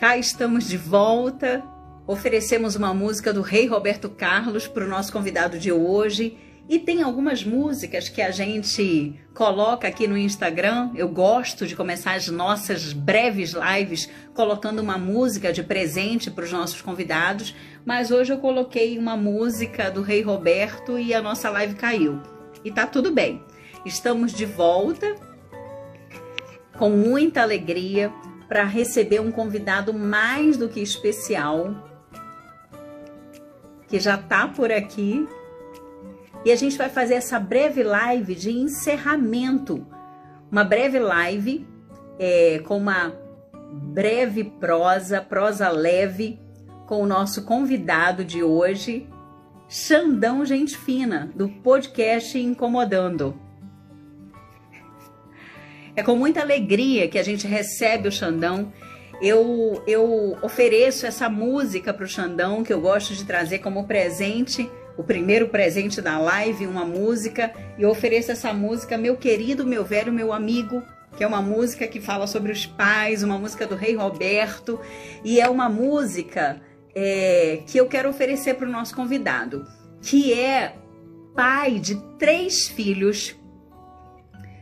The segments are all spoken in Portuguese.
Cá estamos de volta. Oferecemos uma música do Rei Roberto Carlos para o nosso convidado de hoje. E tem algumas músicas que a gente coloca aqui no Instagram. Eu gosto de começar as nossas breves lives colocando uma música de presente para os nossos convidados. Mas hoje eu coloquei uma música do Rei Roberto e a nossa live caiu. E tá tudo bem. Estamos de volta com muita alegria para receber um convidado mais do que especial, que já está por aqui. E a gente vai fazer essa breve live de encerramento. Uma breve live é, com uma breve prosa, prosa leve, com o nosso convidado de hoje, Xandão Gente Fina, do podcast Incomodando. É com muita alegria que a gente recebe o Xandão. Eu, eu ofereço essa música para o Xandão, que eu gosto de trazer como presente, o primeiro presente da live, uma música. E eu ofereço essa música, meu querido, meu velho, meu amigo, que é uma música que fala sobre os pais, uma música do Rei Roberto. E é uma música é, que eu quero oferecer para o nosso convidado, que é pai de três filhos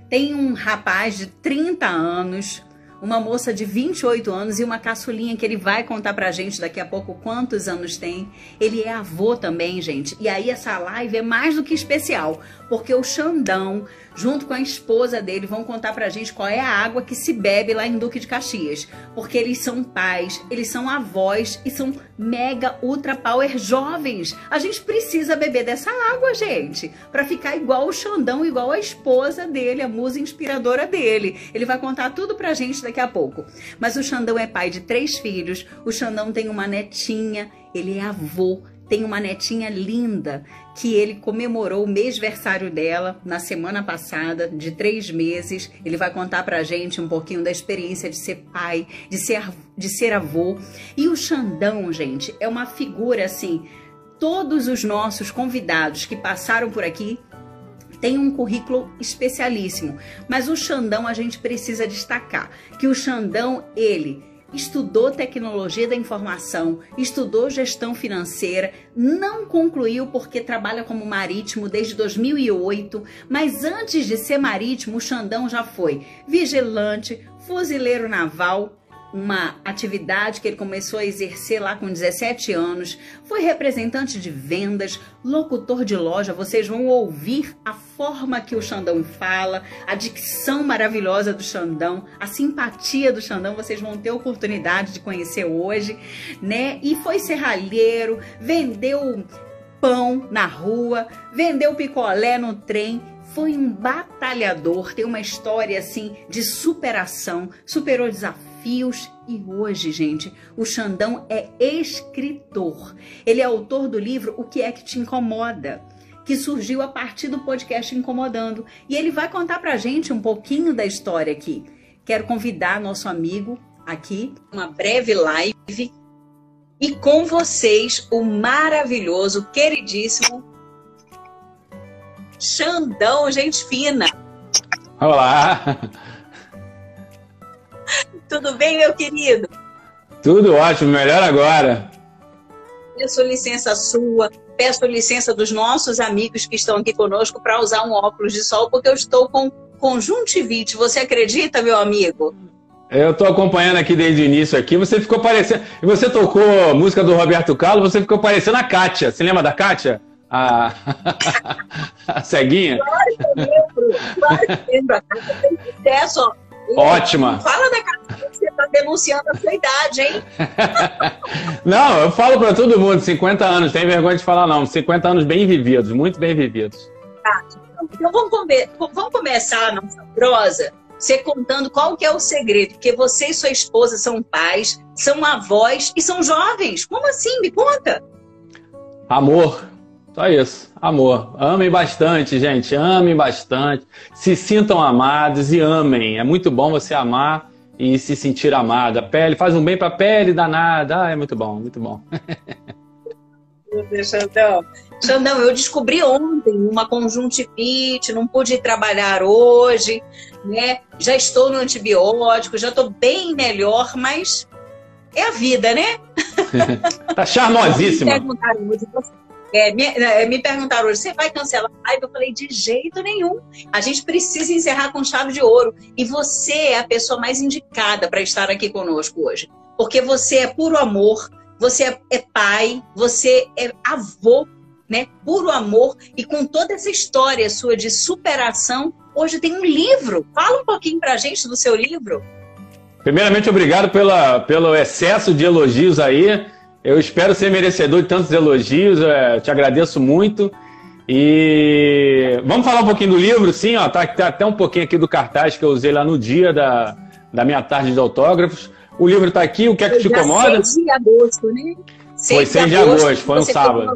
tem um rapaz de 30 anos, uma moça de 28 anos e uma caçulinha que ele vai contar pra gente daqui a pouco quantos anos tem. Ele é avô também, gente. E aí essa live é mais do que especial, porque o Xandão junto com a esposa dele, vão contar pra gente qual é a água que se bebe lá em Duque de Caxias. Porque eles são pais, eles são avós e são mega ultra power jovens. A gente precisa beber dessa água, gente, para ficar igual o Xandão, igual a esposa dele, a musa inspiradora dele. Ele vai contar tudo pra gente daqui a pouco. Mas o Xandão é pai de três filhos, o Xandão tem uma netinha, ele é avô tem uma netinha linda que ele comemorou o mêsversário dela na semana passada, de três meses. Ele vai contar pra gente um pouquinho da experiência de ser pai, de ser, de ser avô. E o Xandão, gente, é uma figura assim. Todos os nossos convidados que passaram por aqui têm um currículo especialíssimo, mas o Xandão a gente precisa destacar que o Xandão, ele estudou tecnologia da informação, estudou gestão financeira, não concluiu porque trabalha como marítimo desde 2008, mas antes de ser marítimo, o Xandão já foi vigilante, fuzileiro naval, uma atividade que ele começou a exercer lá com 17 anos. Foi representante de vendas, locutor de loja. Vocês vão ouvir a forma que o Xandão fala, a dicção maravilhosa do Xandão, a simpatia do Xandão. Vocês vão ter oportunidade de conhecer hoje, né? E foi serralheiro, vendeu pão na rua, vendeu picolé no trem foi um batalhador, tem uma história assim de superação, superou desafios desafios e hoje, gente, o Xandão é escritor. Ele é autor do livro O que é que te incomoda? Que surgiu a partir do podcast Incomodando. E ele vai contar pra gente um pouquinho da história aqui. Quero convidar nosso amigo aqui, uma breve live. E com vocês, o maravilhoso, queridíssimo Xandão, gente fina. Olá! Tudo bem, meu querido? Tudo ótimo, melhor agora. Peço licença sua, peço licença dos nossos amigos que estão aqui conosco para usar um óculos de sol, porque eu estou com conjuntivite. Você acredita, meu amigo? Eu estou acompanhando aqui desde o início aqui. Você ficou parecendo. Você tocou música do Roberto Carlos, você ficou parecendo a Kátia. Você lembra da Kátia? A, a ceguinha? Claro que eu lembro. Claro que eu lembro. A Kátia tem sucesso, ó Ótima. Fala da casa que você está denunciando a sua idade, hein? não, eu falo para todo mundo, 50 anos, tem vergonha de falar não, 50 anos bem vividos, muito bem vividos. Tá, então vamos, come vamos começar a nossa prosa, você contando qual que é o segredo, porque você e sua esposa são pais, são avós e são jovens. Como assim? Me conta. Amor, só isso. Amor. Amem bastante, gente. Amem bastante. Se sintam amados e amem. É muito bom você amar e se sentir amada. A pele faz um bem para a pele danada. Ah, é muito bom, muito bom. Xandão. Xandão, eu descobri ontem uma conjuntivite, não pude trabalhar hoje, né? Já estou no antibiótico, já estou bem melhor, mas é a vida, né? tá charmosíssima. Me perguntaram hoje, é, me, é, me, perguntaram hoje, você vai cancelar a live? Eu falei, de jeito nenhum. A gente precisa encerrar com chave de ouro. E você é a pessoa mais indicada para estar aqui conosco hoje. Porque você é puro amor, você é, é pai, você é avô, né? Puro amor. E com toda essa história sua de superação, hoje tem um livro. Fala um pouquinho para a gente do seu livro. Primeiramente, obrigado pela, pelo excesso de elogios aí. Eu espero ser merecedor de tantos elogios. É, te agradeço muito. E vamos falar um pouquinho do livro, sim, ó. Tá, tá, até um pouquinho aqui do cartaz que eu usei lá no dia da, da minha tarde de autógrafos. O livro está aqui, o que é que te incomoda? 6 de agosto, né? 6 foi 6 de agosto, agosto foi um sábado.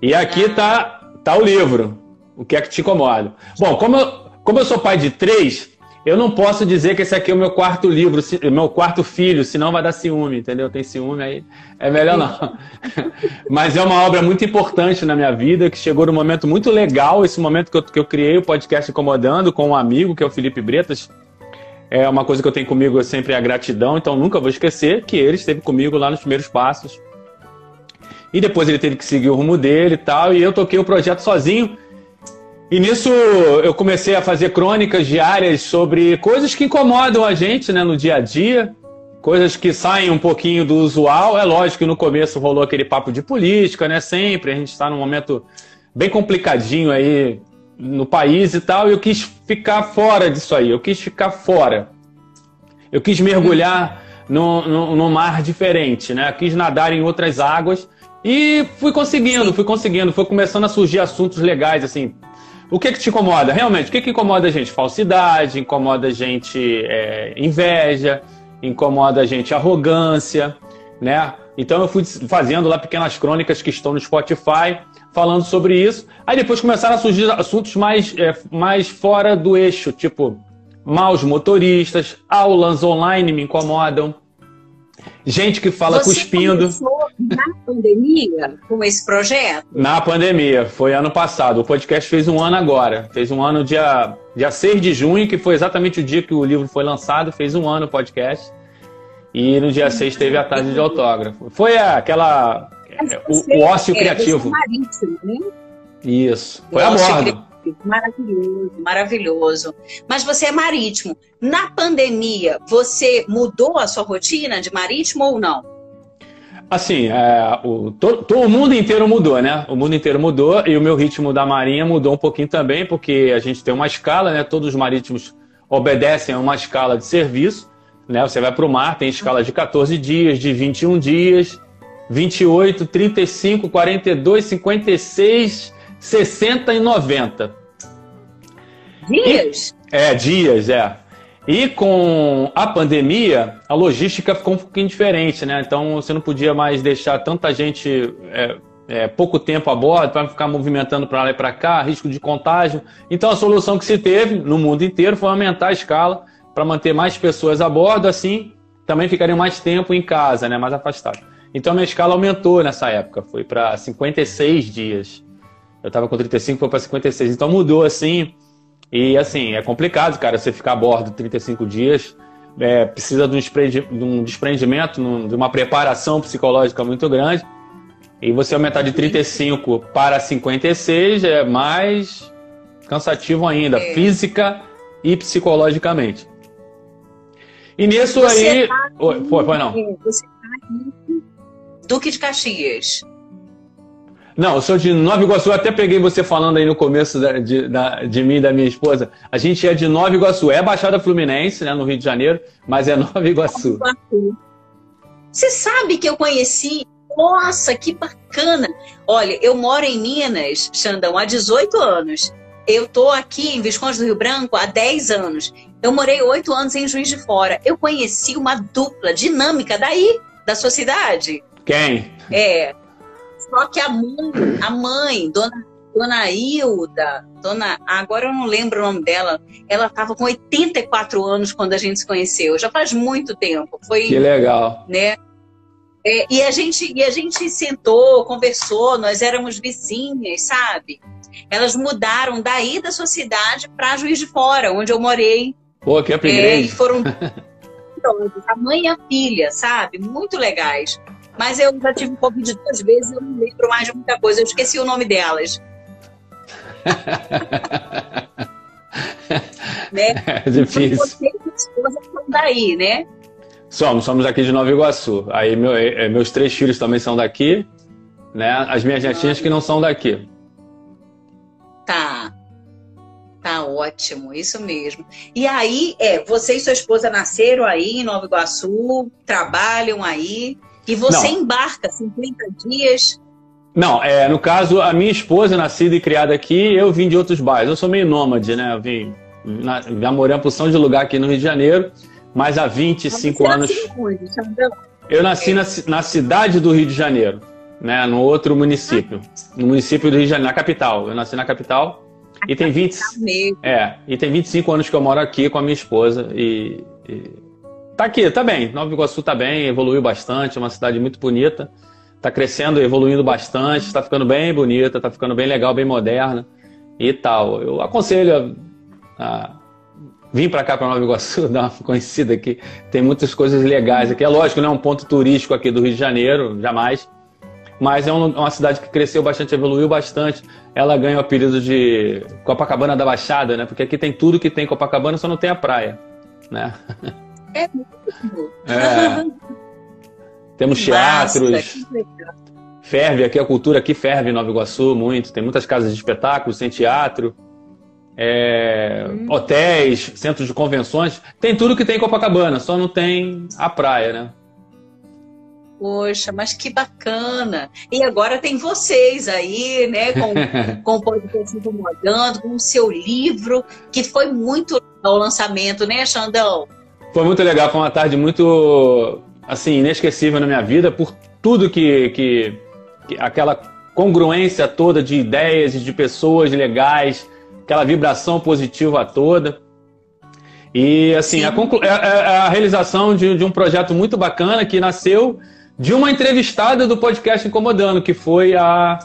E aqui ah. tá, tá o livro, o que é que te incomoda. Bom, como eu, como eu sou pai de três, eu não posso dizer que esse aqui é o meu quarto livro, meu quarto filho, senão vai dar ciúme, entendeu? Tem ciúme aí, é melhor não. Mas é uma obra muito importante na minha vida, que chegou num momento muito legal, esse momento que eu, que eu criei o podcast Incomodando com um amigo, que é o Felipe Bretas. É uma coisa que eu tenho comigo sempre é a gratidão, então nunca vou esquecer que ele esteve comigo lá nos primeiros passos. E depois ele teve que seguir o rumo dele e tal, e eu toquei o projeto sozinho. E nisso eu comecei a fazer crônicas diárias sobre coisas que incomodam a gente né, no dia a dia, coisas que saem um pouquinho do usual. É lógico que no começo rolou aquele papo de política, né? Sempre, a gente está num momento bem complicadinho aí no país e tal, e eu quis ficar fora disso aí, eu quis ficar fora. Eu quis mergulhar no, no, no mar diferente, né? Eu quis nadar em outras águas e fui conseguindo, fui conseguindo, foi começando a surgir assuntos legais, assim, o que que te incomoda? Realmente, o que que incomoda a gente? Falsidade, incomoda a gente é, inveja, incomoda a gente arrogância, né? Então eu fui fazendo lá pequenas crônicas que estão no Spotify falando sobre isso. Aí depois começaram a surgir assuntos mais, é, mais fora do eixo, tipo maus motoristas, aulas online me incomodam, Gente que fala Você cuspindo. na pandemia com esse projeto? Na pandemia, foi ano passado. O podcast fez um ano agora. Fez um ano dia, dia 6 de junho, que foi exatamente o dia que o livro foi lançado. Fez um ano o podcast. E no dia 6 teve a tarde de autógrafo. Foi aquela. O, o, ócio é, criativo. Marítimo, né? Isso. Foi a bordo maravilhoso, maravilhoso. Mas você é marítimo. Na pandemia, você mudou a sua rotina de marítimo ou não? Assim, é, o, to, to, o mundo inteiro mudou, né? O mundo inteiro mudou e o meu ritmo da marinha mudou um pouquinho também, porque a gente tem uma escala, né? Todos os marítimos obedecem a uma escala de serviço, né? Você vai para o mar, tem escala de 14 dias, de 21 dias, 28, 35, 42, 56, 60 e 90. Dias? E, é, dias, é. E com a pandemia, a logística ficou um pouquinho diferente, né? Então você não podia mais deixar tanta gente é, é, pouco tempo a bordo para ficar movimentando para lá e para cá, risco de contágio. Então a solução que se teve no mundo inteiro foi aumentar a escala para manter mais pessoas a bordo, assim também ficariam mais tempo em casa, né? Mais afastado. Então a minha escala aumentou nessa época, foi para 56 dias. Eu estava com 35, foi para 56. Então mudou assim. E assim, é complicado, cara, você ficar a bordo 35 dias. É, precisa de um, desprendimento, de uma preparação psicológica muito grande. E você aumentar de 35 para 56 é mais cansativo ainda, é. física e psicologicamente. E nisso você aí. Tá foi, foi não. Você está em Duque de Caxias. Não, eu sou de Nova Iguaçu. Eu até peguei você falando aí no começo da, de, da, de mim e da minha esposa. A gente é de Nova Iguaçu. É Baixada Fluminense, né, no Rio de Janeiro, mas é Nova Iguaçu. Você sabe que eu conheci. Nossa, que bacana! Olha, eu moro em Minas, Xandão, há 18 anos. Eu tô aqui em Visconde do Rio Branco há 10 anos. Eu morei 8 anos em Juiz de Fora. Eu conheci uma dupla dinâmica daí, da sua cidade. Quem? É, só que a mãe, a mãe, dona, dona Hilda, dona, agora eu não lembro o nome dela, ela estava com 84 anos quando a gente se conheceu. Já faz muito tempo. Foi, que legal. Né? É, e, a gente, e a gente sentou, conversou, nós éramos vizinhas, sabe? Elas mudaram daí da sua cidade para Juiz de Fora, onde eu morei. Pô, que upgrade. É, foram maravilhosas, a mãe e a filha, sabe? Muito legais. Mas eu já tive Covid duas vezes, eu não lembro mais de muita coisa, eu esqueci o nome delas. né? É difícil. Você e sua esposa são daí, né? Somos, somos aqui de Nova Iguaçu. Aí meu, é, meus três filhos também são daqui, né? As minhas netinhas que não são daqui. Tá. Tá ótimo, isso mesmo. E aí, é, você e sua esposa nasceram aí em Nova Iguaçu, trabalham aí, e você não. embarca 50 dias. Não, é, no caso, a minha esposa, nascida e criada aqui, eu vim de outros bairros. Eu sou meio nômade, né? Eu vim, na, já morei uma porção de lugar aqui no Rio de Janeiro, mas há 25 mas anos. Eu nasci na, na cidade do Rio de Janeiro, né? No outro município. No município do Rio de Janeiro, na capital. Eu nasci na capital. E tem, 20, é, e tem 25 anos que eu moro aqui com a minha esposa e, e tá aqui, tá bem. Nova Iguaçu tá bem, evoluiu bastante, é uma cidade muito bonita. Tá crescendo, evoluindo bastante, está ficando bem bonita, tá ficando bem legal, bem moderna e tal. Eu aconselho a, a vir para cá para Nova Iguaçu, dar uma conhecida aqui. Tem muitas coisas legais aqui. É lógico, não é um ponto turístico aqui do Rio de Janeiro, jamais mas é uma cidade que cresceu bastante, evoluiu bastante. Ela ganha o apelido de Copacabana da Baixada, né? Porque aqui tem tudo que tem Copacabana, só não tem a praia, né? É muito. É. Temos teatros. ferve aqui, a cultura aqui ferve em Nova Iguaçu muito. Tem muitas casas de espetáculos, tem teatro, é, hum. hotéis, centros de convenções. Tem tudo que tem em Copacabana, só não tem a praia, né? Poxa, mas que bacana! E agora tem vocês aí, né, com, com o podcast Incomodando, com o seu livro, que foi muito o lançamento, né, Xandão? Foi muito legal, foi uma tarde muito, assim, inesquecível na minha vida, por tudo que, que, que aquela congruência toda de ideias e de pessoas legais, aquela vibração positiva toda. E, assim, a, a, é, é, a, realização de, de um projeto muito bacana que nasceu de uma entrevistada do podcast Incomodando, que foi a,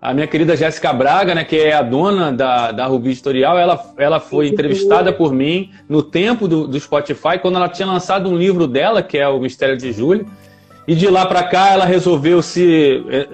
a minha querida Jéssica Braga, né, que é a dona da, da Rubi Editorial. Ela, ela foi entrevistada por mim no tempo do, do Spotify, quando ela tinha lançado um livro dela, que é O Mistério de Júlio. E de lá para cá ela resolveu se, eh,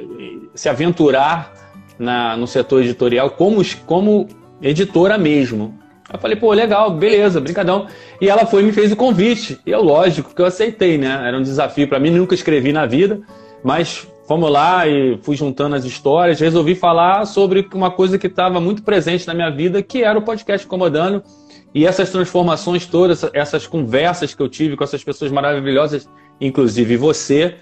se aventurar na, no setor editorial como, como editora mesmo. Eu falei, pô, legal, beleza, brincadão. E ela foi e me fez o convite. E é lógico que eu aceitei, né? Era um desafio para mim, nunca escrevi na vida, mas fomos lá e fui juntando as histórias, resolvi falar sobre uma coisa que estava muito presente na minha vida, que era o podcast Incomodando. E essas transformações todas, essas conversas que eu tive com essas pessoas maravilhosas, inclusive você,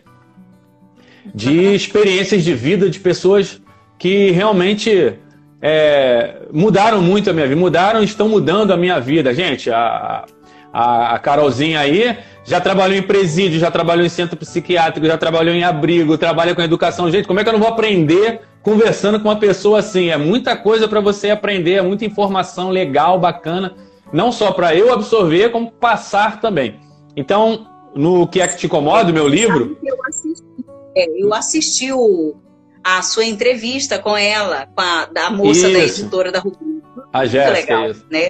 de experiências de vida de pessoas que realmente é, mudaram muito a minha vida, mudaram, estão mudando a minha vida. Gente, a, a, a Carolzinha aí já trabalhou em presídio, já trabalhou em centro psiquiátrico, já trabalhou em abrigo, trabalha com educação. Gente, como é que eu não vou aprender conversando com uma pessoa assim? É muita coisa para você aprender, é muita informação legal, bacana, não só para eu absorver, como passar também. Então, no Que é que te incomoda, meu livro. Eu assisti, é, eu assisti o, a sua entrevista com ela, com a da moça isso. da editora da Rubinho. A Jéssica, legal, isso. né?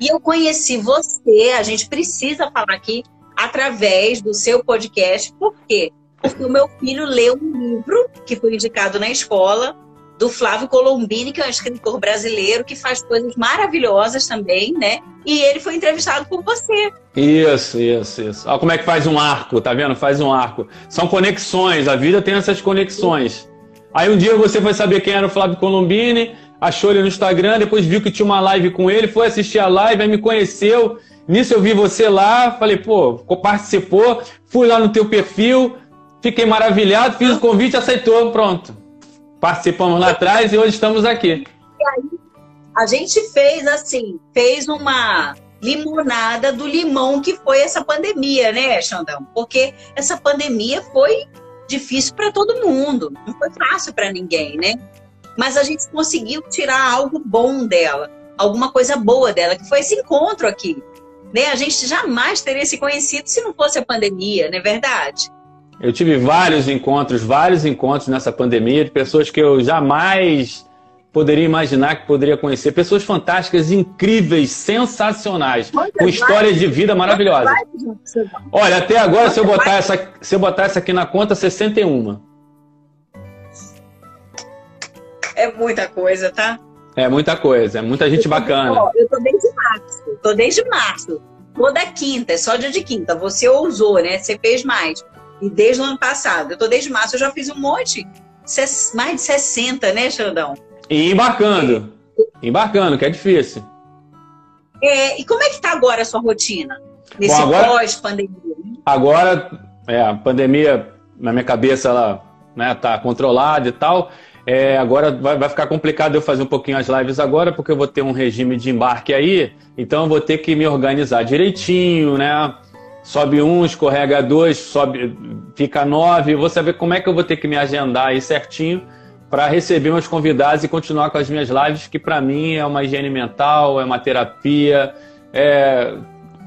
E eu conheci você, a gente precisa falar aqui através do seu podcast, por quê? Porque o meu filho leu um livro que foi indicado na escola do Flávio Colombini, que é um escritor brasileiro que faz coisas maravilhosas também, né? E ele foi entrevistado por você. Isso, isso, isso. Olha como é que faz um arco, tá vendo? Faz um arco. São conexões, a vida tem essas conexões. Aí um dia você foi saber quem era o Flávio Colombini, achou ele no Instagram, depois viu que tinha uma live com ele, foi assistir a live, aí me conheceu. Nisso eu vi você lá, falei, pô, participou, fui lá no teu perfil, fiquei maravilhado, fiz o convite, aceitou, pronto participamos lá atrás e hoje estamos aqui. E aí, a gente fez assim, fez uma limonada do limão que foi essa pandemia, né, Xandão? Porque essa pandemia foi difícil para todo mundo, não foi fácil para ninguém, né? Mas a gente conseguiu tirar algo bom dela, alguma coisa boa dela, que foi esse encontro aqui. Né? A gente jamais teria se conhecido se não fosse a pandemia, não é verdade? Eu tive vários encontros, vários encontros nessa pandemia de pessoas que eu jamais poderia imaginar que poderia conhecer. Pessoas fantásticas, incríveis, sensacionais, com histórias de vida maravilhosas. Olha, até agora, se eu botar essa, se eu botar essa aqui na conta, 61. É muita coisa, tá? É muita coisa, é muita gente eu bacana. Eu tô desde março, tô desde março. Toda quinta, é só dia de quinta. Você ousou, né? Você fez mais. E desde o ano passado. Eu tô desde março, eu já fiz um monte. Mais de 60, né, Xandão? E embarcando. Embarcando, que é difícil. É, e como é que tá agora a sua rotina? Nesse pós-pandemia? Agora, é, a pandemia, na minha cabeça, ela né, tá controlada e tal. É, agora vai, vai, ficar complicado eu fazer um pouquinho as lives agora, porque eu vou ter um regime de embarque aí, então eu vou ter que me organizar direitinho, né? Sobe um, escorrega dois, sobe, fica nove. Vou saber como é que eu vou ter que me agendar aí certinho para receber meus convidados e continuar com as minhas lives, que para mim é uma higiene mental, é uma terapia, é,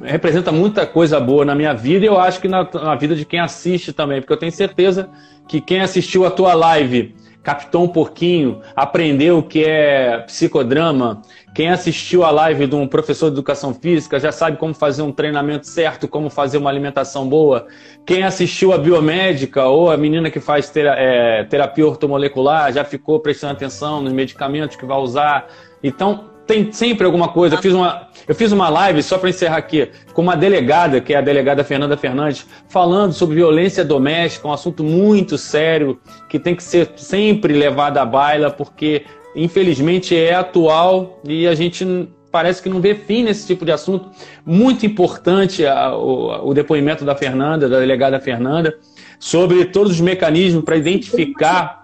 representa muita coisa boa na minha vida e eu acho que na, na vida de quem assiste também, porque eu tenho certeza que quem assistiu a tua live captou um pouquinho, aprendeu o que é psicodrama. Quem assistiu a live de um professor de educação física já sabe como fazer um treinamento certo, como fazer uma alimentação boa. Quem assistiu a biomédica ou a menina que faz é, terapia ortomolecular já ficou prestando atenção nos medicamentos que vai usar. Então, tem sempre alguma coisa. Eu fiz uma, eu fiz uma live, só para encerrar aqui, com uma delegada, que é a delegada Fernanda Fernandes, falando sobre violência doméstica, um assunto muito sério, que tem que ser sempre levado à baila, porque infelizmente é atual e a gente parece que não vê fim nesse tipo de assunto. Muito importante a, o, o depoimento da Fernanda, da delegada Fernanda, sobre todos os mecanismos para identificar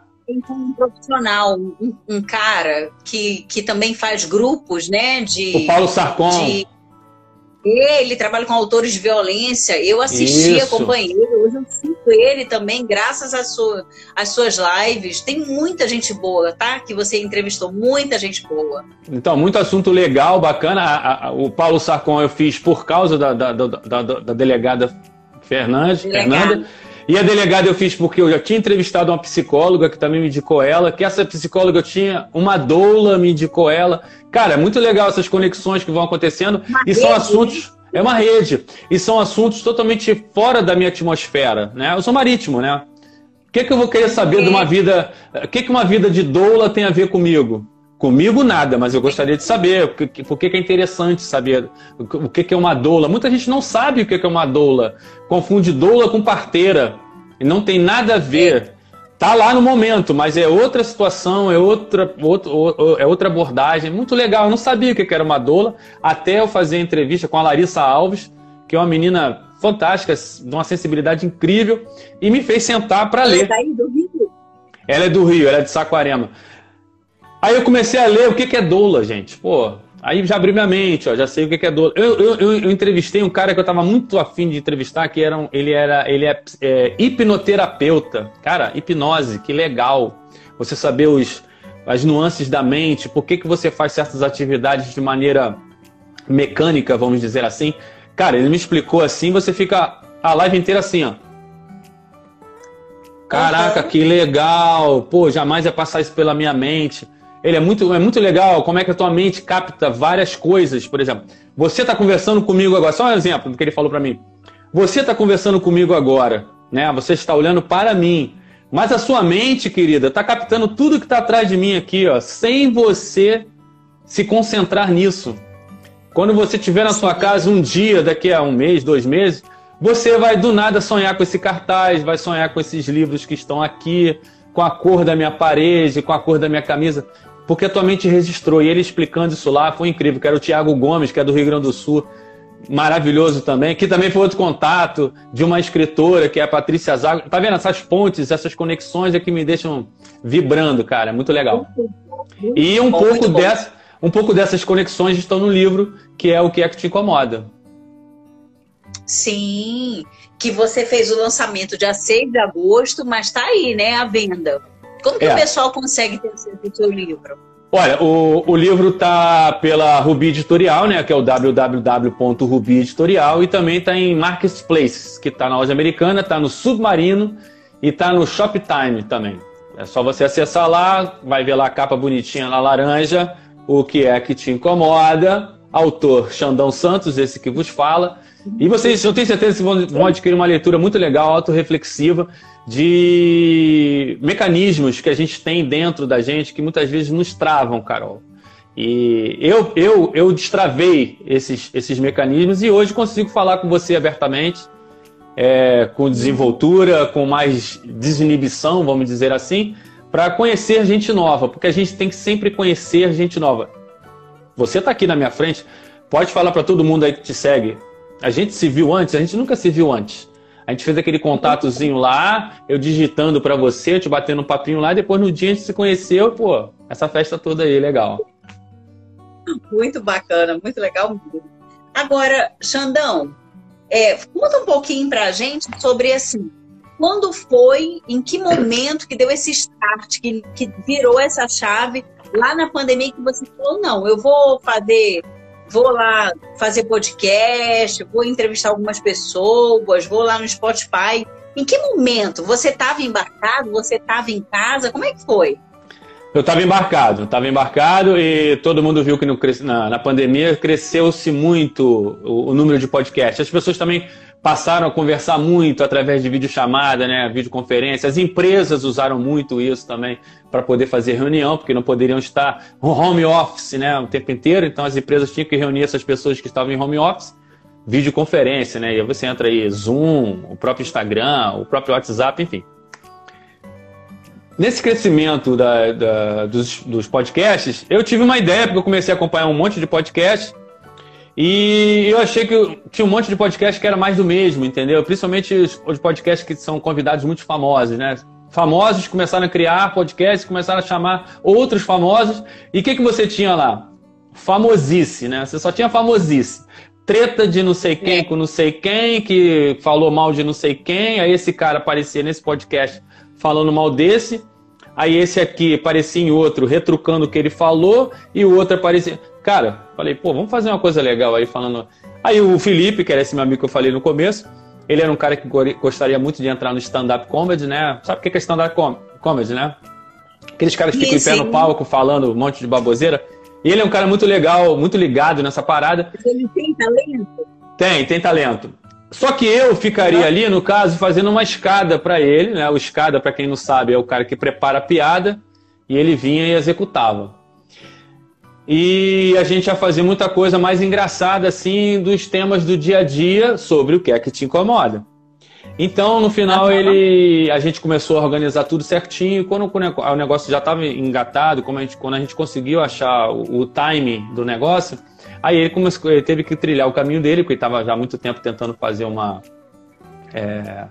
um profissional, um, um, cara que, que também faz grupos, né? De, o Paulo Sarcon. De, ele trabalha com autores de violência. Eu assisti, Isso. acompanhei. Hoje eu sinto ele também, graças às sua, suas lives. Tem muita gente boa, tá? Que você entrevistou, muita gente boa. Então, muito assunto legal, bacana. A, a, o Paulo Sarcon eu fiz por causa da, da, da, da, da delegada Fernandes, Fernanda. E a delegada eu fiz porque eu já tinha entrevistado uma psicóloga que também me indicou ela, que essa psicóloga eu tinha, uma doula me indicou ela. Cara, é muito legal essas conexões que vão acontecendo uma e rede, são assuntos. Né? É uma rede. E são assuntos totalmente fora da minha atmosfera, né? Eu sou marítimo, né? O que, que eu vou querer saber de uma vida. O que, que uma vida de doula tem a ver comigo? Comigo nada, mas eu gostaria de saber por que, que é interessante saber o que, é uma doula. Muita gente não sabe o que, que é uma doula. Confunde doula com parteira. E não tem nada a ver. Tá lá no momento, mas é outra situação, é outra, outro, é outra abordagem. Muito legal. Eu não sabia o que era uma doula até eu fazer a entrevista com a Larissa Alves, que é uma menina fantástica, de uma sensibilidade incrível, e me fez sentar para ler. Ela é do Rio? Ela é do Rio, ela é de Saquarema. Aí eu comecei a ler o que, que é doula, gente. Pô, aí já abriu minha mente, ó, já sei o que, que é doula. Eu, eu, eu, entrevistei um cara que eu estava muito afim de entrevistar, que era um, ele era ele é, é, hipnoterapeuta. Cara, hipnose, que legal. Você saber os, as nuances da mente, por que, que você faz certas atividades de maneira mecânica, vamos dizer assim. Cara, ele me explicou assim, você fica a live inteira assim, ó. Caraca, que legal! Pô, jamais ia passar isso pela minha mente. Ele é muito, é muito legal como é que a tua mente capta várias coisas. Por exemplo, você está conversando comigo agora. Só um exemplo do que ele falou para mim. Você está conversando comigo agora, né? Você está olhando para mim. Mas a sua mente, querida, está captando tudo que está atrás de mim aqui, ó, sem você se concentrar nisso. Quando você estiver na sua casa um dia, daqui a um mês, dois meses, você vai do nada sonhar com esse cartaz, vai sonhar com esses livros que estão aqui, com a cor da minha parede, com a cor da minha camisa porque a tua mente registrou. E ele explicando isso lá foi incrível, que era o Tiago Gomes, que é do Rio Grande do Sul, maravilhoso também, que também foi outro contato de uma escritora, que é a Patrícia Zago. Tá vendo? Essas pontes, essas conexões é que me deixam vibrando, cara. Muito legal. E um pouco, dessa, um pouco dessas conexões estão no livro, que é o que é que te incomoda. Sim, que você fez o lançamento dia 6 de agosto, mas tá aí, né, a venda. Como que é. o pessoal consegue ter acesso ao seu livro? Olha, o, o livro tá pela Rubi Editorial, né? Que é o www.rubi Editorial, e também está em Marketplaces, que está na loja americana, está no Submarino e está no Shoptime também. É só você acessar lá, vai ver lá a capa bonitinha na laranja, o que é que te incomoda. Autor Xandão Santos, esse que vos fala. E vocês, eu tenho certeza que vão, vão adquirir uma leitura muito legal, autorreflexiva, de mecanismos que a gente tem dentro da gente que muitas vezes nos travam, Carol. E eu, eu, eu destravei esses, esses mecanismos e hoje consigo falar com você abertamente, é, com desenvoltura, com mais desinibição, vamos dizer assim, para conhecer gente nova, porque a gente tem que sempre conhecer gente nova. Você está aqui na minha frente, pode falar para todo mundo aí que te segue. A gente se viu antes, a gente nunca se viu antes. A gente fez aquele contatozinho lá, eu digitando para você, te batendo um papinho lá, depois no dia a gente se conheceu, pô, essa festa toda aí, legal. Muito bacana, muito legal. Agora, Xandão, é, conta um pouquinho para a gente sobre assim, quando foi, em que momento que deu esse start, que, que virou essa chave lá na pandemia que você falou, não, eu vou fazer, vou lá fazer podcast, vou entrevistar algumas pessoas, vou lá no Spotify. Em que momento? Você estava embarcado? Você estava em casa? Como é que foi? Eu estava embarcado, estava embarcado e todo mundo viu que no, na, na, pandemia cresceu-se muito o, o, número de podcasts. As pessoas também passaram a conversar muito através de videochamada, né, videoconferência. As empresas usaram muito isso também para poder fazer reunião, porque não poderiam estar home office né, o tempo inteiro. Então as empresas tinham que reunir essas pessoas que estavam em home office, videoconferência, né? E você entra aí, Zoom, o próprio Instagram, o próprio WhatsApp, enfim. Nesse crescimento da, da, dos, dos, podcasts, eu tive uma ideia, porque eu comecei a acompanhar um monte de podcast. E eu achei que tinha um monte de podcast que era mais do mesmo, entendeu? Principalmente os, podcasts que são convidados muito famosos, né? Famosos começaram a criar podcasts, começaram a chamar outros famosos. E o que, que você tinha lá? Famosice, né? Você só tinha famosice. Treta de não sei quem com não sei quem, que falou mal de não sei quem. Aí esse cara aparecia nesse podcast falando mal desse. Aí esse aqui parecia em outro, retrucando o que ele falou, e o outro aparecia. Cara, falei, pô, vamos fazer uma coisa legal aí falando. Aí o Felipe, que era esse meu amigo que eu falei no começo, ele era um cara que gostaria muito de entrar no stand-up comedy, né? Sabe o que é stand-up comedy, né? Aqueles caras que ficam em pé no palco falando um monte de baboseira. E ele é um cara muito legal, muito ligado nessa parada. Ele tem talento? Tem, tem talento. Só que eu ficaria ali, no caso, fazendo uma escada para ele, né? O escada, para quem não sabe, é o cara que prepara a piada e ele vinha e executava. E a gente ia fazer muita coisa mais engraçada, assim, dos temas do dia a dia sobre o que é que te incomoda. Então, no final, ele, a gente começou a organizar tudo certinho. Quando o negócio já estava engatado, a gente, quando a gente conseguiu achar o, o timing do negócio, Aí ele, começou, ele teve que trilhar o caminho dele, porque ele estava já há muito tempo tentando fazer uma. É,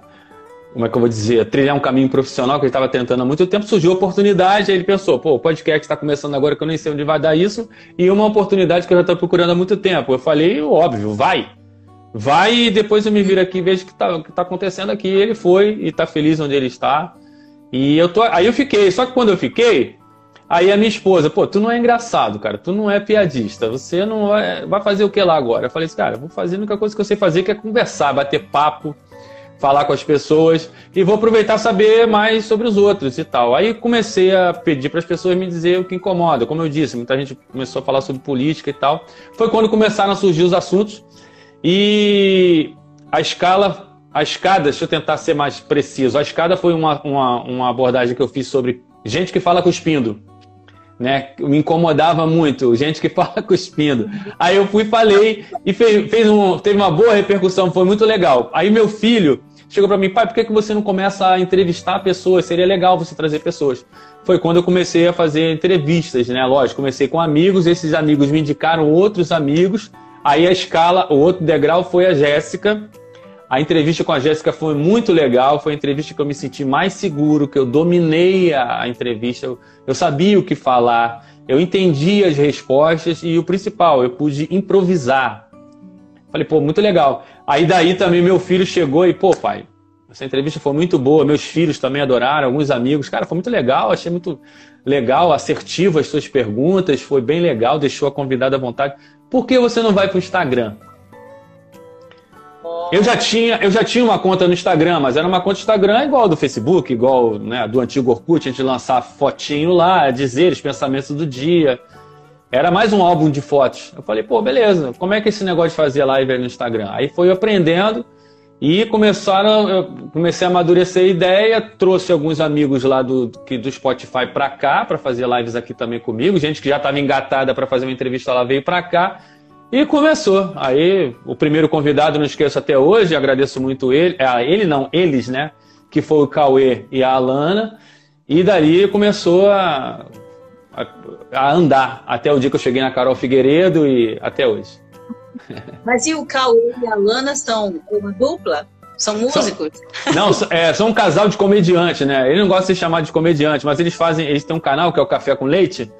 como é que eu vou dizer? Trilhar um caminho profissional que ele estava tentando há muito tempo. Surgiu a oportunidade, aí ele pensou: pô, o podcast está começando agora que eu nem sei onde vai dar isso, e uma oportunidade que eu já estou procurando há muito tempo. Eu falei: óbvio, vai. Vai e depois eu me viro aqui e vejo o que está tá acontecendo aqui. Ele foi e está feliz onde ele está. E eu tô, aí eu fiquei. Só que quando eu fiquei, Aí a minha esposa, pô, tu não é engraçado, cara, tu não é piadista, você não vai, vai fazer o que lá agora? Eu falei assim, cara, vou fazer a única coisa que eu sei fazer, que é conversar, bater papo, falar com as pessoas e vou aproveitar saber mais sobre os outros e tal. Aí comecei a pedir para as pessoas me dizer o que incomoda. Como eu disse, muita gente começou a falar sobre política e tal. Foi quando começaram a surgir os assuntos e a escala, a escada, deixa eu tentar ser mais preciso. A escada foi uma, uma, uma abordagem que eu fiz sobre gente que fala cuspindo né? Me incomodava muito, gente que fala cuspindo. Aí eu fui falei e fez, fez um, teve uma boa repercussão, foi muito legal. Aí meu filho chegou para mim, pai, por que, que você não começa a entrevistar pessoas? Seria legal você trazer pessoas. Foi quando eu comecei a fazer entrevistas, né? Lógico, comecei com amigos, esses amigos me indicaram outros amigos. Aí a escala, o outro degrau foi a Jéssica, a entrevista com a Jéssica foi muito legal, foi a entrevista que eu me senti mais seguro, que eu dominei a, entrevista, eu, eu, sabia o que falar, eu entendi as respostas e o principal, eu pude improvisar. Falei, pô, muito legal. Aí daí também meu filho chegou e, pô, pai, essa entrevista foi muito boa, meus filhos também adoraram, alguns amigos. Cara, foi muito legal, achei muito legal, assertivo as suas perguntas, foi bem legal, deixou a convidada à vontade. Por que você não vai para o Instagram? Eu já, tinha, eu já tinha uma conta no Instagram, mas era uma conta Instagram igual do Facebook, igual né, do antigo Orkut, a gente lançar fotinho lá, dizeres, pensamentos do dia. Era mais um álbum de fotos. Eu falei, pô, beleza, como é que é esse negócio de fazer live no Instagram? Aí foi aprendendo e começaram, eu comecei a amadurecer a ideia, trouxe alguns amigos lá do, do Spotify para cá, para fazer lives aqui também comigo, gente que já estava engatada para fazer uma entrevista lá veio para cá. E começou. Aí, o primeiro convidado, não esqueço até hoje, agradeço muito ele, é, ele não, eles, né? Que foi o Cauê e a Alana. E dali começou a, a, a andar até o dia que eu cheguei na Carol Figueiredo e até hoje. Mas e o Cauê e a Lana são uma dupla? São músicos? São, não, é, são um casal de comediante, né? Ele não gosta de ser chamado de comediante, mas eles fazem. Eles têm um canal que é o Café com Leite.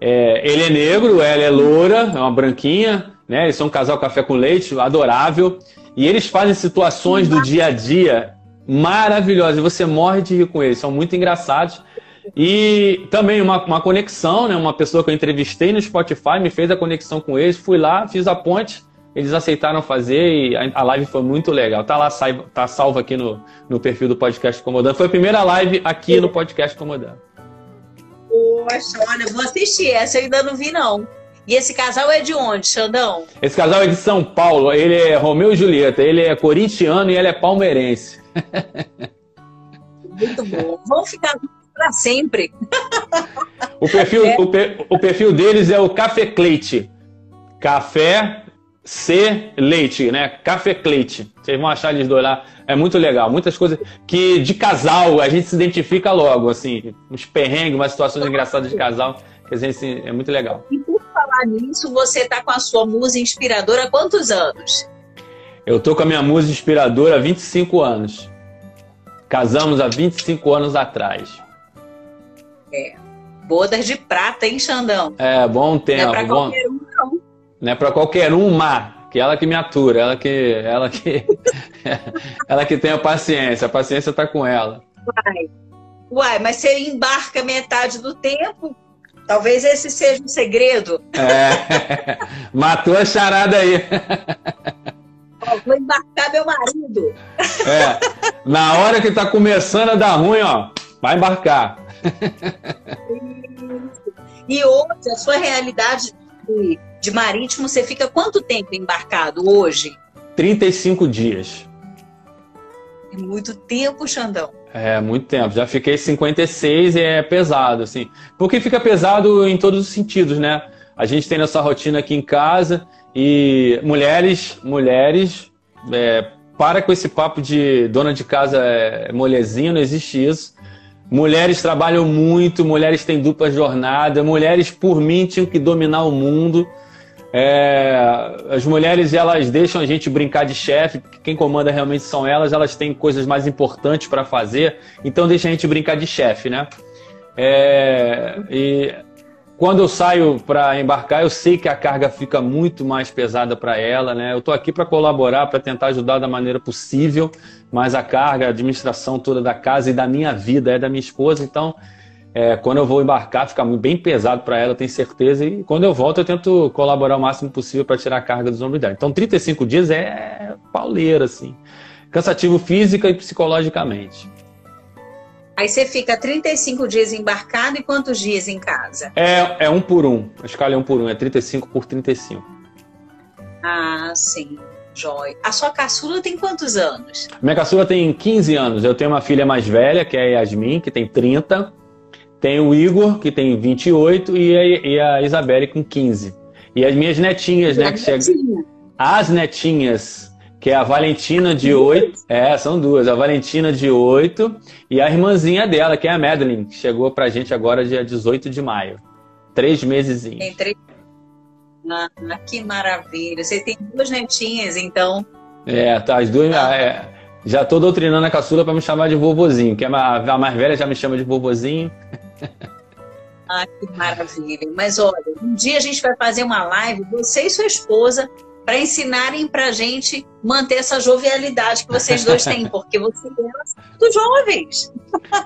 É, ele é negro, ela é loura, é uma branquinha, né? Eles são um casal café com leite, adorável. E eles fazem situações do dia a dia maravilhosas. E você morre de rir com eles, são muito engraçados. E também uma, uma conexão, né? Uma pessoa que eu entrevistei no Spotify me fez a conexão com eles. Fui lá, fiz a ponte, eles aceitaram fazer e a, live foi muito legal. Tá lá, tá salvo aqui no, no perfil do podcast Comodando. Foi a primeira live aqui no podcast Comodando. Poxa, olha, vou assistir. Essa eu ainda não vi, não. E esse casal é de onde, Xandão? Esse casal é de São Paulo. Ele é Romeu e Julieta. Ele é corintiano e ela é palmeirense. Muito bom. Vamos ficar para sempre. O perfil, é. o, o, perfil deles é o Café Cleite. Café C Leite, né? Café Cleite. Vocês vão achar eles dois lá. É muito legal. Muitas coisas que de casal a gente se identifica logo, assim. Uns perrengues, umas situações engraçadas de casal. Que a gente, é muito legal. E por falar nisso, você está com a sua musa inspiradora há quantos anos? Eu tô com a minha musa inspiradora há 25 anos. Casamos há 25 anos atrás. É. Bodas de prata, hein, Xandão? É, bom tempo. Não é pra bom... qualquer um, não. Não é pra qualquer um, Mar. Que ela que me atura, ela que. Ela que. ela que tem a paciência. A paciência tá com ela. Uai. Uai, mas você embarca metade do tempo. Talvez esse seja o segredo. É. Matou a charada aí. Ó, vou embarcar meu marido. É. Na hora que tá começando a dar ruim, ó, vai embarcar. E hoje, a sua realidade de, de marítimo, você fica quanto tempo embarcado hoje? 35 dias. É muito tempo, Xandão. É, muito tempo. Já fiquei 56 e é pesado, assim. Porque fica pesado em todos os sentidos, né? A gente tem nossa rotina aqui em casa e mulheres, mulheres, é, para com esse papo de dona de casa é molezinha, não existe isso. Mulheres trabalham muito, mulheres têm dupla jornada, mulheres, por mim, tinham que dominar o mundo. É, as mulheres elas deixam a gente brincar de chefe, quem comanda realmente são elas, elas têm coisas mais importantes para fazer, então deixa a gente brincar de chefe, né? É, e quando eu saio para embarcar, eu sei que a carga fica muito mais pesada para ela, né? Eu estou aqui para colaborar, para tentar ajudar da maneira possível, mas a carga, a administração toda da casa e da minha vida é da minha esposa, então é, quando eu vou embarcar fica bem pesado para ela, tenho certeza, e quando eu volto eu tento colaborar o máximo possível para tirar a carga dos ombros dela. Então 35 dias é pauleira, assim, cansativo física e psicologicamente. Aí você fica 35 dias embarcado e quantos dias em casa? É, é um por um. A escala é um por um, é 35 por 35. Ah, sim. Joia. A sua caçula tem quantos anos? Minha caçula tem 15 anos. Eu tenho uma filha mais velha, que é a Yasmin, que tem 30. Tem o Igor, que tem 28, e a, e a Isabelle com 15. E as minhas netinhas, né? Que chegam. As netinhas que é a Valentina de 8. É, são duas. A Valentina de 8 e a irmãzinha dela, que é a Madeline, que chegou pra gente agora dia 18 de maio. Três meses. Tem três. Ah, que maravilha. Você tem duas netinhas, então. É, tá, as duas. Ah. É, já tô doutrinando a caçula para me chamar de vovozinho, que a mais velha já me chama de vovozinho. Ah, que maravilha. Mas olha, um dia a gente vai fazer uma live, você e sua esposa, para ensinarem para gente manter essa jovialidade que vocês dois têm, porque vocês são muito jovens.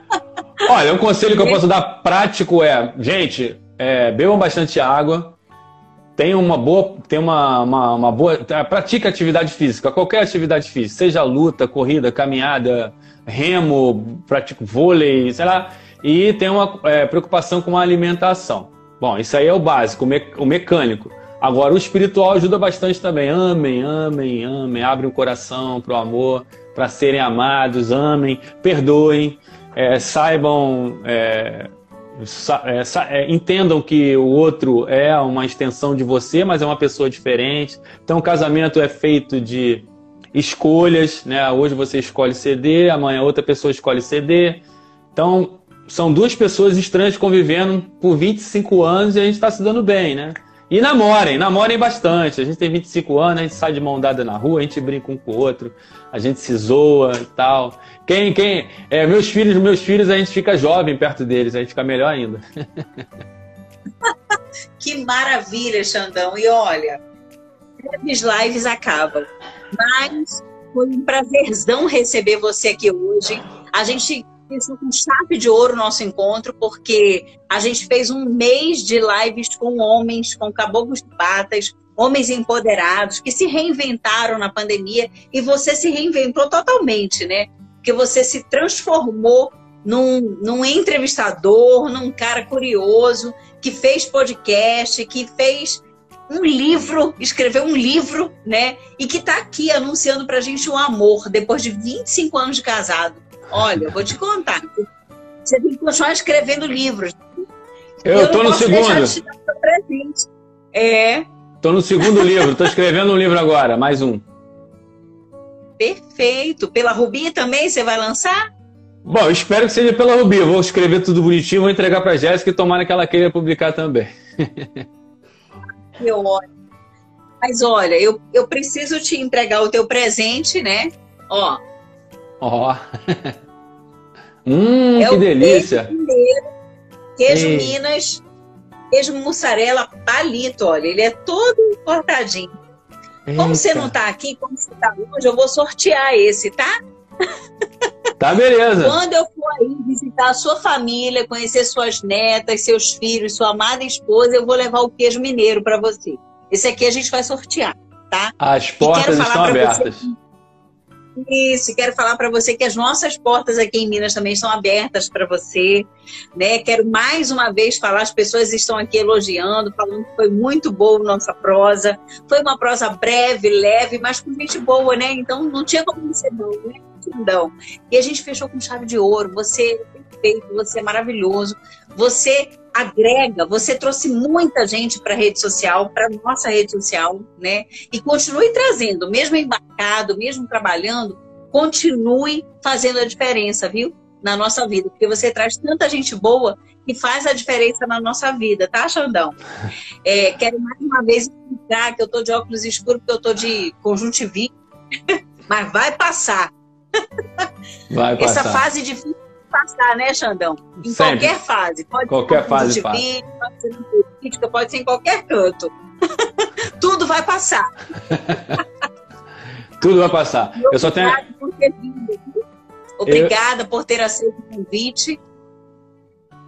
Olha, um conselho que eu posso dar prático é, gente, é, bebam bastante água, tem uma boa, tem uma, uma, uma boa, pratica atividade física, qualquer atividade física, seja luta, corrida, caminhada, remo, pratica vôlei, sei lá, e tem uma é, preocupação com a alimentação. Bom, isso aí é o básico, o mecânico. Agora, o espiritual ajuda bastante também. Amem, amem, amem. Abre o coração para o amor, para serem amados. Amem, perdoem, é, saibam, é, é, é, entendam que o outro é uma extensão de você, mas é uma pessoa diferente. Então, o casamento é feito de escolhas. Né? Hoje você escolhe CD, amanhã outra pessoa escolhe CD. Então, são duas pessoas estranhas convivendo por 25 anos e a gente está se dando bem, né? E namorem, namorem bastante. A gente tem 25 anos, a gente sai de mão dada na rua, a gente brinca um com o outro, a gente se zoa e tal. Quem, quem, é, meus filhos, meus filhos, a gente fica jovem perto deles, a gente fica melhor ainda. que maravilha, Xandão. E olha, as lives acabam, mas foi um prazerzão receber você aqui hoje. A gente fechou com chave de ouro o nosso encontro, porque a gente fez um mês de lives com homens, com caboclos de patas, homens empoderados, que se reinventaram na pandemia e você se reinventou totalmente, né? Porque você se transformou num, num entrevistador, num cara curioso, que fez podcast, que fez um livro, escreveu um livro, né? E que está aqui anunciando para a gente o amor, depois de 25 anos de casado. Olha, eu vou te contar. Você tem que continuar escrevendo livros. Eu, estou no segundo. De é. Estou no segundo livro, estou escrevendo um livro agora, mais um. Perfeito. Pela Rubi também você vai lançar? Bom, espero que seja pela Rubi. Eu vou escrever tudo bonitinho, vou entregar para Jéssica e tomara que ela queira publicar também. Eu Mas olha, eu, eu preciso te entregar o teu presente, né? Ó, Ó. Oh. hum, é que delícia. Queijo, mineiro, queijo Minas, queijo mussarela palito, olha, ele é todo cortadinho. Eita. Como você não está aqui, como você está hoje, eu vou sortear esse, tá? Tá, beleza. Quando eu for aí visitar a sua família, conhecer suas netas, seus filhos, sua amada esposa, eu vou levar o queijo mineiro para você. Esse aqui a gente vai sortear, tá? As portas estão abertas. Você isso, quero falar para você que as nossas portas aqui em Minas também estão abertas para você, né? Quero mais uma vez falar, as pessoas estão aqui elogiando, falando que foi muito boa nossa prosa. Foi uma prosa breve, leve, mas com gente boa, né? Então não tinha como ser não, né? Não. E a gente fechou com chave de ouro. Você é perfeito, você é maravilhoso. Você agrega, você trouxe muita gente para a rede social, para nossa rede social, né? E continue trazendo, mesmo embarcado, mesmo trabalhando, continue fazendo a diferença, viu? Na nossa vida, porque você traz tanta gente boa que faz a diferença na nossa vida, tá, Xandão? É, quero mais uma vez explicar que eu tô de óculos escuros, porque eu tô de conjuntivite, mas vai passar. Vai passar. Essa fase difícil passar, né, Xandão? Em Sempre. qualquer fase. Pode qualquer ser fase pode ser política, pode ser em qualquer canto. Tudo vai passar. Tudo vai passar. Eu só tenho. Por ter vindo. Obrigada eu... por ter aceito o convite.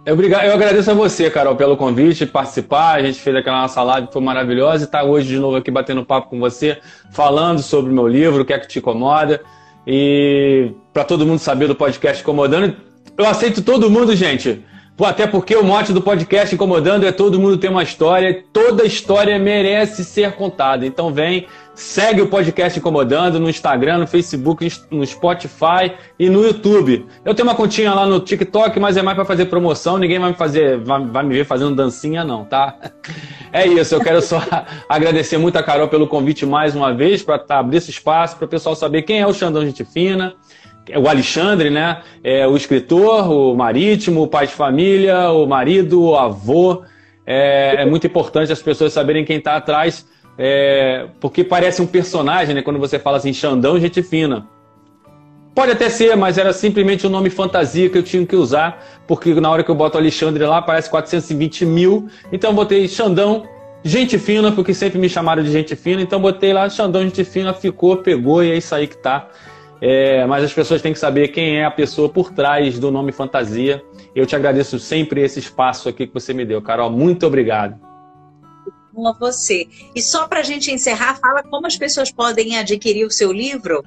Eu, eu agradeço a você, Carol, pelo convite, participar. A gente fez aquela nossa live, foi maravilhosa. E estar tá hoje de novo aqui batendo papo com você, falando sobre o meu livro, o que é que te incomoda. E para todo mundo saber do podcast Incomodando, eu aceito todo mundo, gente. Até porque o mote do podcast Incomodando é todo mundo tem uma história, toda história merece ser contada. Então vem, segue o podcast Incomodando no Instagram, no Facebook, no Spotify e no YouTube. Eu tenho uma continha lá no TikTok, mas é mais para fazer promoção, ninguém vai me fazer, vai, vai, me ver fazendo dancinha não, tá? É isso, eu quero só agradecer muito a Carol pelo convite mais uma vez para tá, abrir esse espaço para o pessoal saber quem é o Xandão Gente Fina o Alexandre, né? É o escritor, o marítimo, o pai de família, o marido, o avô. É, é muito importante as pessoas saberem quem está atrás, é, porque parece um personagem, né? Quando você fala assim, Xandão, gente fina. Pode até ser, mas era simplesmente um nome fantasia que eu tinha que usar, porque na hora que eu boto Alexandre lá, aparece 420 mil. Então eu botei Xandão, gente fina, porque sempre me chamaram de gente fina. Então botei lá Xandão, gente fina, ficou, pegou e é isso aí que tá. É, mas as pessoas têm que saber quem é a pessoa por trás do nome fantasia. Eu te agradeço sempre esse espaço aqui que você me deu, Carol. Muito obrigado. relação a você. E só para a gente encerrar, fala como as pessoas podem adquirir o seu livro.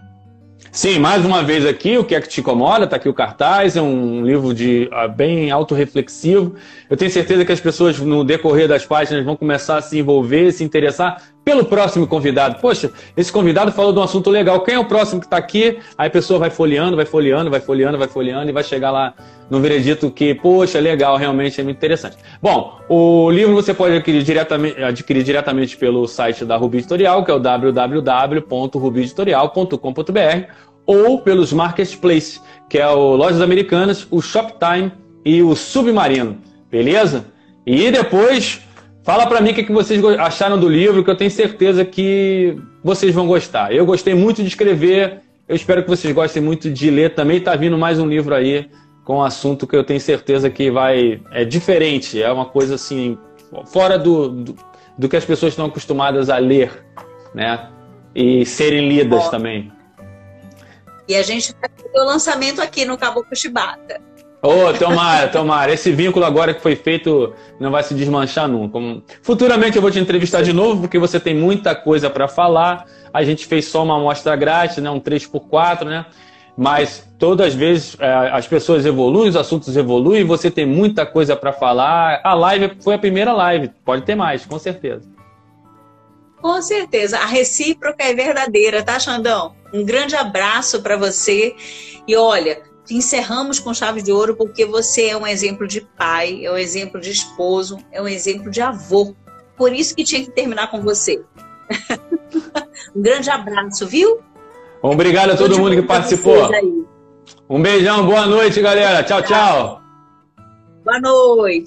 Sim, mais uma vez aqui, o que é que te incomoda? Está aqui o cartaz, é um livro de uh, bem autorreflexivo. Eu tenho certeza que as pessoas, no decorrer das páginas, vão começar a se envolver, se interessar pelo próximo convidado. Poxa, esse convidado falou de um assunto legal. Quem é o próximo que está aqui? Aí a pessoa vai folheando, vai folheando, vai folheando, vai folheando e vai chegar lá no veredito que, poxa, legal, realmente é muito interessante. Bom, o livro você pode adquirir diretamente, adquirir diretamente pelo site da Rubi Editorial, que é o www.rubieditorial.com.br ou pelos marketplaces, que é o Lojas Americanas, o Shoptime e o Submarino. Beleza? E depois Fala para mim o que vocês acharam do livro, que eu tenho certeza que vocês vão gostar. Eu gostei muito de escrever, eu espero que vocês gostem muito de ler também. Tá vindo mais um livro aí com um assunto que eu tenho certeza que vai. É diferente, é uma coisa assim, fora do, do, do que as pessoas estão acostumadas a ler, né? E serem lidas também. E a gente vai ter o lançamento aqui no Caboclo Chibata. Ô, oh, tomara, tomara. Esse vínculo agora que foi feito não vai se desmanchar nunca. Futuramente eu vou te entrevistar de novo, porque você tem muita coisa para falar. A gente fez só uma amostra grátis, né? um 3x4, né? Mas todas as vezes é, as pessoas evoluem, os assuntos evoluem, você tem muita coisa para falar. A live foi a primeira live, pode ter mais, com certeza. Com certeza, a recíproca é verdadeira, tá, Xandão? Um grande abraço para você. E olha, encerramos com chave de ouro porque você é um exemplo de pai, é um exemplo de esposo, é um exemplo de avô. Por isso que tinha que terminar com você. um grande abraço, viu? Obrigado a todo mundo que participou. Um beijão, boa noite, galera. Tchau, tchau. Boa noite.